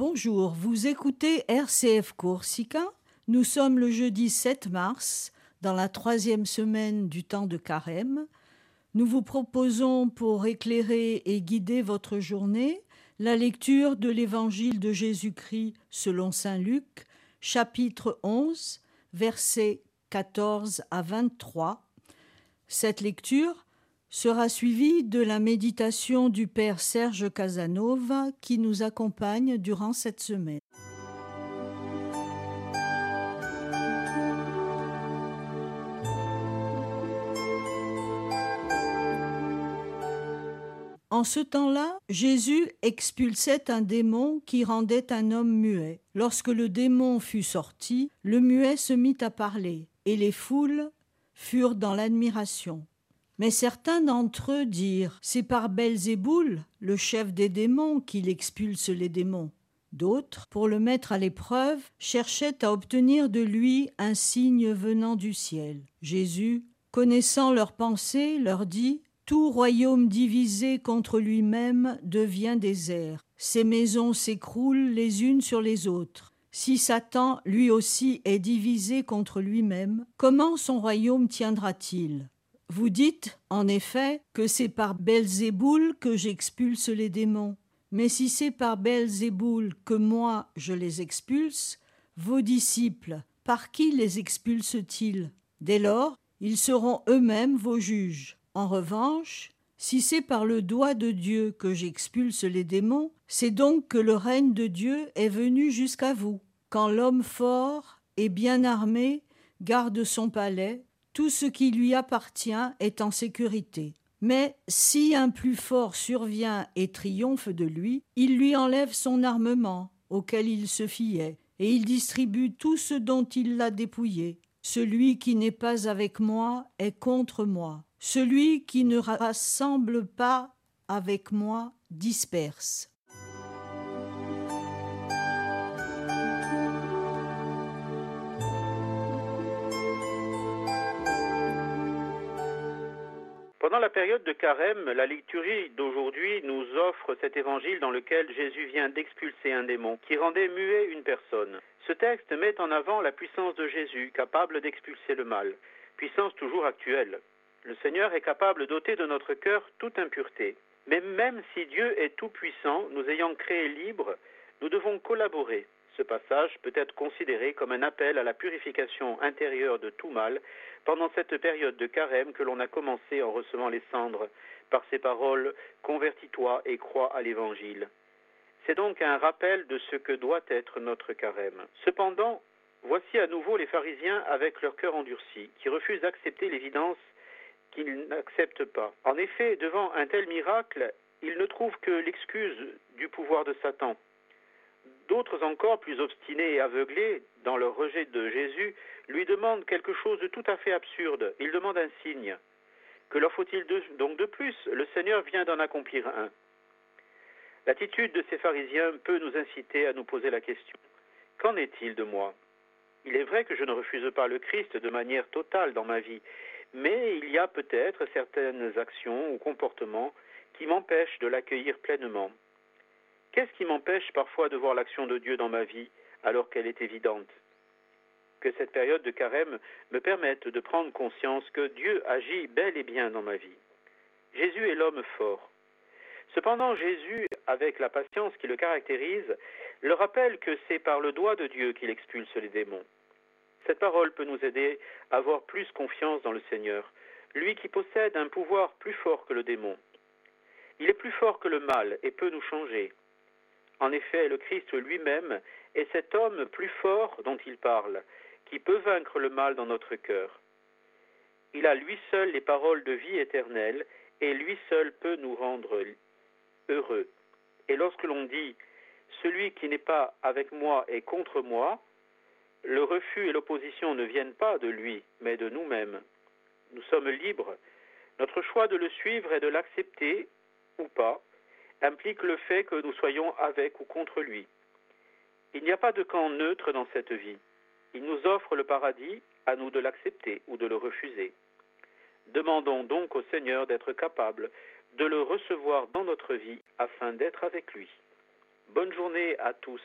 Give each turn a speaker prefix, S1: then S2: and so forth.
S1: Bonjour, vous écoutez RCF Corsica. Nous sommes le jeudi 7 mars, dans la troisième semaine du temps de carême. Nous vous proposons, pour éclairer et guider votre journée, la lecture de l'Évangile de Jésus-Christ selon Saint Luc, chapitre 11, versets 14 à 23. Cette lecture sera suivie de la méditation du Père Serge Casanova qui nous accompagne durant cette semaine. En ce temps-là, Jésus expulsait un démon qui rendait un homme muet. Lorsque le démon fut sorti, le muet se mit à parler, et les foules furent dans l'admiration. Mais certains d'entre eux dirent C'est par Belzéboul, le chef des démons, qu'il expulse les démons. D'autres, pour le mettre à l'épreuve, cherchaient à obtenir de lui un signe venant du ciel. Jésus, connaissant leurs pensées, leur dit Tout royaume divisé contre lui-même devient désert. Ses maisons s'écroulent les unes sur les autres. Si Satan, lui aussi, est divisé contre lui-même, comment son royaume tiendra-t-il? Vous dites, en effet, que c'est par Belzéboul que j'expulse les démons. Mais si c'est par Belzéboul que moi je les expulse, vos disciples, par qui les expulsent-ils? Dès lors, ils seront eux-mêmes vos juges. En revanche, si c'est par le doigt de Dieu que j'expulse les démons, c'est donc que le règne de Dieu est venu jusqu'à vous. Quand l'homme fort et bien armé garde son palais, tout ce qui lui appartient est en sécurité. Mais si un plus fort survient et triomphe de lui, il lui enlève son armement auquel il se fiait, et il distribue tout ce dont il l'a dépouillé. Celui qui n'est pas avec moi est contre moi. Celui qui ne rassemble pas avec moi disperse.
S2: Pendant la période de carême, la liturgie d'aujourd'hui nous offre cet évangile dans lequel Jésus vient d'expulser un démon qui rendait muet une personne. Ce texte met en avant la puissance de Jésus, capable d'expulser le mal, puissance toujours actuelle. Le Seigneur est capable d'ôter de notre cœur toute impureté. Mais même si Dieu est tout-puissant, nous ayant créés libres, nous devons collaborer. Ce passage peut être considéré comme un appel à la purification intérieure de tout mal pendant cette période de carême que l'on a commencé en recevant les cendres par ces paroles Convertis-toi et crois à l'Évangile. C'est donc un rappel de ce que doit être notre carême. Cependant, voici à nouveau les pharisiens avec leur cœur endurci, qui refusent d'accepter l'évidence qu'ils n'acceptent pas. En effet, devant un tel miracle, ils ne trouvent que l'excuse du pouvoir de Satan. D'autres encore, plus obstinés et aveuglés dans leur rejet de Jésus, lui demandent quelque chose de tout à fait absurde. Ils demandent un signe. Que leur faut-il donc de plus? Le Seigneur vient d'en accomplir un. L'attitude de ces pharisiens peut nous inciter à nous poser la question. Qu'en est-il de moi? Il est vrai que je ne refuse pas le Christ de manière totale dans ma vie, mais il y a peut-être certaines actions ou comportements qui m'empêchent de l'accueillir pleinement. Qu'est-ce qui m'empêche parfois de voir l'action de Dieu dans ma vie alors qu'elle est évidente? Que cette période de carême me permette de prendre conscience que Dieu agit bel et bien dans ma vie. Jésus est l'homme fort. Cependant, Jésus, avec la patience qui le caractérise, le rappelle que c'est par le doigt de Dieu qu'il expulse les démons. Cette parole peut nous aider à avoir plus confiance dans le Seigneur, lui qui possède un pouvoir plus fort que le démon. Il est plus fort que le mal et peut nous changer. En effet, le Christ lui-même est cet homme plus fort dont il parle, qui peut vaincre le mal dans notre cœur. Il a lui seul les paroles de vie éternelle, et lui seul peut nous rendre heureux. Et lorsque l'on dit Celui qui n'est pas avec moi est contre moi, le refus et l'opposition ne viennent pas de lui, mais de nous-mêmes. Nous sommes libres. Notre choix de le suivre est de l'accepter ou pas, implique le fait que nous soyons avec ou contre lui. Il n'y a pas de camp neutre dans cette vie. Il nous offre le paradis, à nous de l'accepter ou de le refuser. Demandons donc au Seigneur d'être capable de le recevoir dans notre vie afin d'être avec lui. Bonne journée à tous.